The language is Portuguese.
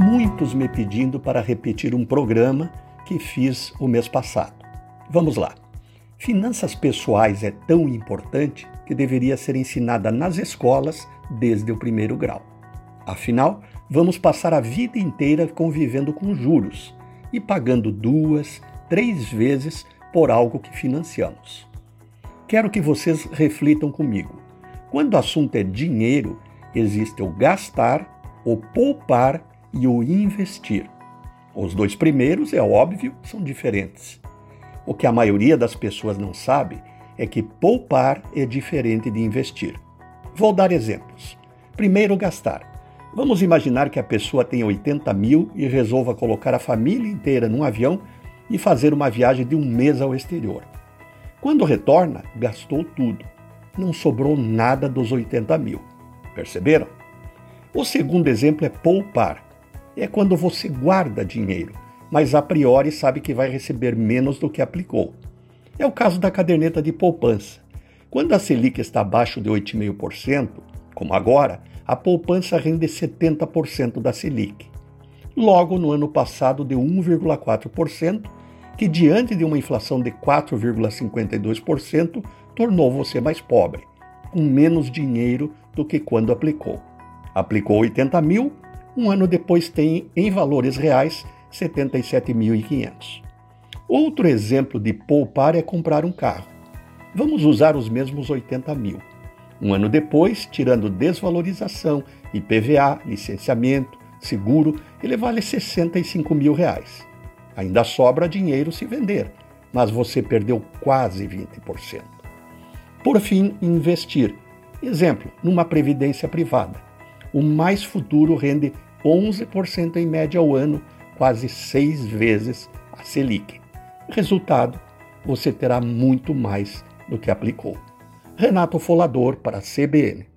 muitos me pedindo para repetir um programa que fiz o mês passado. Vamos lá. Finanças pessoais é tão importante que deveria ser ensinada nas escolas desde o primeiro grau. Afinal, vamos passar a vida inteira convivendo com juros e pagando duas, três vezes por algo que financiamos. Quero que vocês reflitam comigo. Quando o assunto é dinheiro, existe o gastar, o poupar e o investir. Os dois primeiros, é óbvio, são diferentes. O que a maioria das pessoas não sabe é que poupar é diferente de investir. Vou dar exemplos. Primeiro, gastar. Vamos imaginar que a pessoa tenha 80 mil e resolva colocar a família inteira num avião e fazer uma viagem de um mês ao exterior. Quando retorna, gastou tudo. Não sobrou nada dos 80 mil. Perceberam? O segundo exemplo é poupar. É quando você guarda dinheiro, mas a priori sabe que vai receber menos do que aplicou. É o caso da caderneta de poupança. Quando a Selic está abaixo de 8,5%, como agora, a poupança rende 70% da Selic. Logo, no ano passado deu 1,4%, que diante de uma inflação de 4,52%, tornou você mais pobre, com menos dinheiro do que quando aplicou. Aplicou 80 mil, um ano depois tem, em valores reais, 77.500. Outro exemplo de poupar é comprar um carro. Vamos usar os mesmos 80 mil. Um ano depois, tirando desvalorização, IPVA, licenciamento, seguro, ele vale 65 mil reais. Ainda sobra dinheiro se vender, mas você perdeu quase 20%. Por fim, investir. Exemplo, numa previdência privada. O mais futuro rende 11% em média ao ano, quase seis vezes a Selic. Resultado, você terá muito mais do que aplicou. Renato Folador para a CBN.